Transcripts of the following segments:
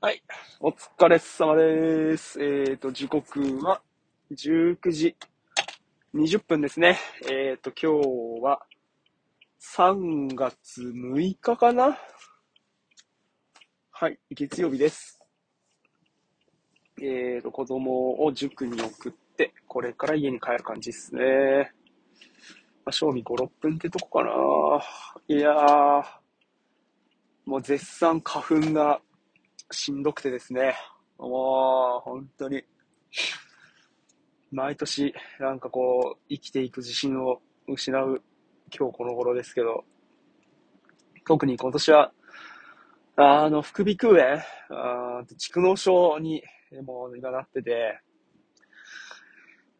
はい。お疲れ様です。えっ、と、時刻は19時20分ですね。えっ、と、今日は3月6日かな？はい。月曜日です。えっ、と、子供を塾に送って、これから家に帰る感じですね。まあ、賞味5、6分ってとこかな。いやー、もう絶賛花粉がしんどくてですね。もう、本当に。毎年、なんかこう、生きていく自信を失う今日この頃ですけど、特に今年は、あの、副鼻腔炎、蓄膿症に、もう今なってて、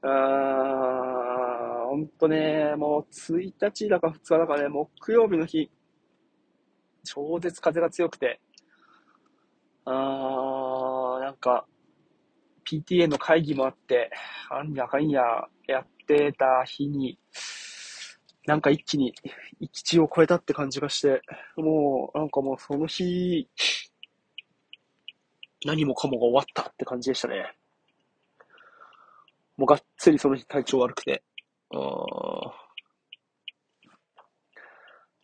あー、ほんとね、もう1日だか2日だかね、木曜日の日、超絶風が強くて、あー、なんか、PTA の会議もあって、あんやかんややってた日に、なんか一気に、域地を超えたって感じがして、もう、なんかもうその日、何もかもが終わったって感じでしたね。もうがっつりその日体調悪くて。あー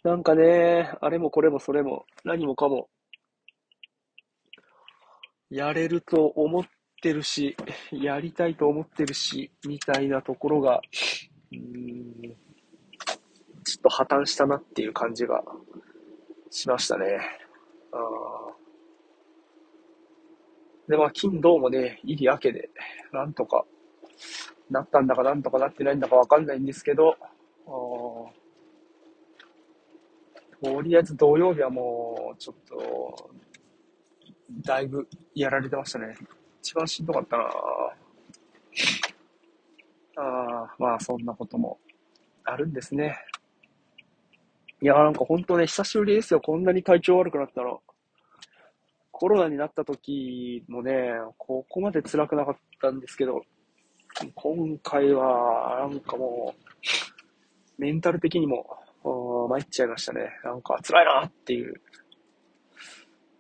なんかね、あれもこれもそれも、何もかも、やれると思ってるし、やりたいと思ってるし、みたいなところが、うん、ちょっと破綻したなっていう感じがしましたね。あで、まあ、金、銅もね、入り明けで、なんとか、なったんだかなんとかなってないんだかわかんないんですけど、とりあえず土曜日はもう、ちょっと、だいぶやられてましたね。一番しんどかったなああ、まあそんなこともあるんですね。いや、なんか本当ね、久しぶりですよ。こんなに体調悪くなったの。コロナになった時もね、ここまで辛くなかったんですけど、今回は、なんかもう、メンタル的にも、参っちゃいましたね。なんか辛いなっていう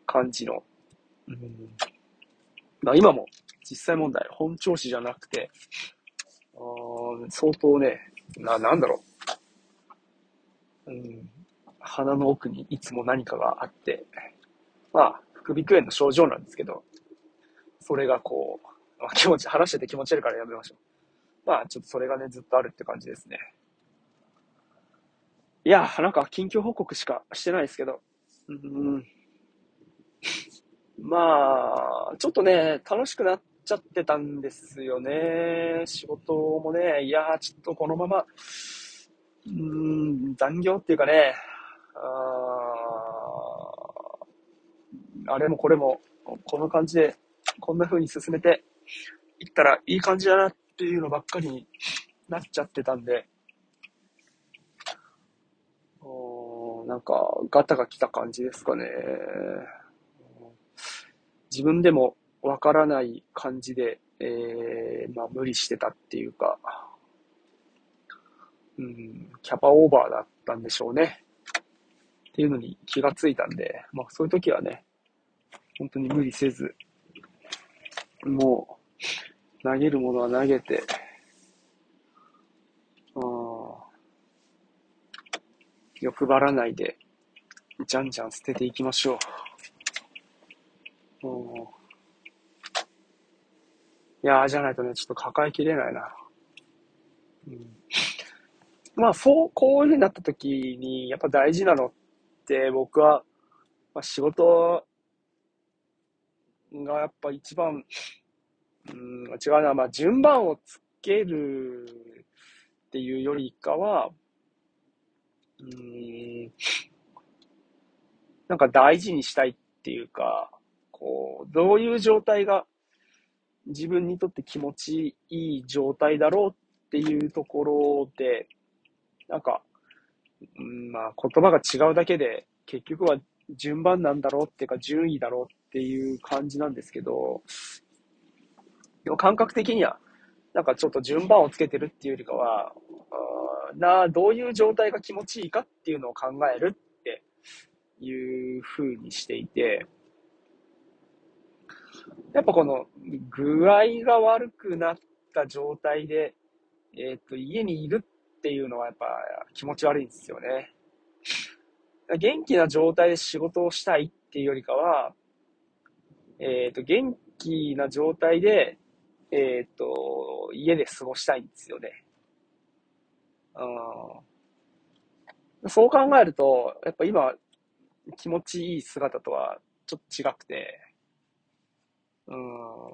感じの。うんまあ今も実際問題、本調子じゃなくて、あ相当ね、な、なんだろう。うん、鼻の奥にいつも何かがあって、まあ、副鼻腔炎の症状なんですけど、それがこう、まあ、気持ち、話してて気持ち悪いからやめましょう。まあ、ちょっとそれがね、ずっとあるって感じですね。いや、なんか近況報告しかしてないですけど、うん、まあ、ちょっとね、楽しくなっちゃってたんですよね。仕事もね、いやー、ちょっとこのまま、うーん、残業っていうかね、ああれもこれも、この感じで、こんな風に進めていったらいい感じだなっていうのばっかりになっちゃってたんで、おなんか、ガタが来た感じですかね。自分でもわからない感じで、えー、まあ無理してたっていうか、うん、キャパオーバーだったんでしょうね。っていうのに気がついたんで、まあそういう時はね、本当に無理せず、もう、投げるものは投げて、あ欲張らないで、じゃんじゃん捨てていきましょう。うん。いやー、じゃないとね、ちょっと抱えきれないな。うん、まあ、そう、こういう風になった時に、やっぱ大事なのって、僕は、まあ、仕事がやっぱ一番、うん、違うな、まあ、順番をつけるっていうよりかは、うん、なんか大事にしたいっていうか、こう、どういう状態が自分にとって気持ちいい状態だろうっていうところで、なんか、うん、まあ言葉が違うだけで、結局は順番なんだろうっていうか順位だろうっていう感じなんですけど、でも感覚的には、なんかちょっと順番をつけてるっていうよりかは、あな、どういう状態が気持ちいいかっていうのを考えるっていう風にしていて、やっぱこの具合が悪くなった状態で、えっ、と、家にいるっていうのはやっぱ気持ち悪いんですよね。元気な状態で仕事をしたいっていうよりかは、えっ、と、元気な状態で、えっ、と、家で過ごしたいんですよね。うん。そう考えると、やっぱ今、気持ちいい姿とはちょっと違くて、うん。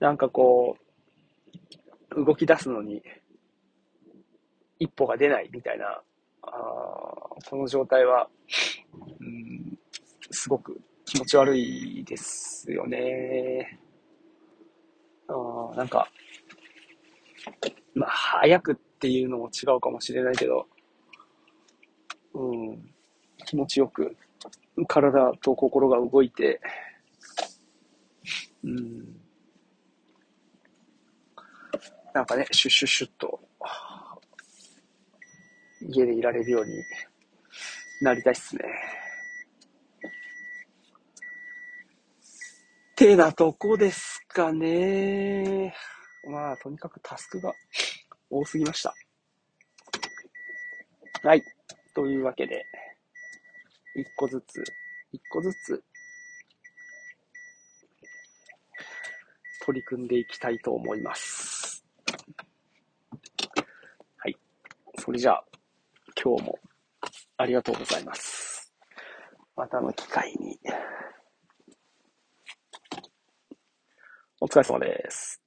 なんかこう、動き出すのに、一歩が出ないみたいな、あこの状態は、うん、すごく気持ち悪いですよね。あなんか、まあ、早くっていうのも違うかもしれないけど、うん、気持ちよく、体と心が動いて、うん、なんかね、シュッシュッシュッと、家でいられるようになりたいっすね。てなとこですかね。まあ、とにかくタスクが多すぎました。はい。というわけで、一個ずつ、一個ずつ、取り組んでいきたいと思います。はい。それじゃあ、今日もありがとうございます。またの機会に。お疲れ様です。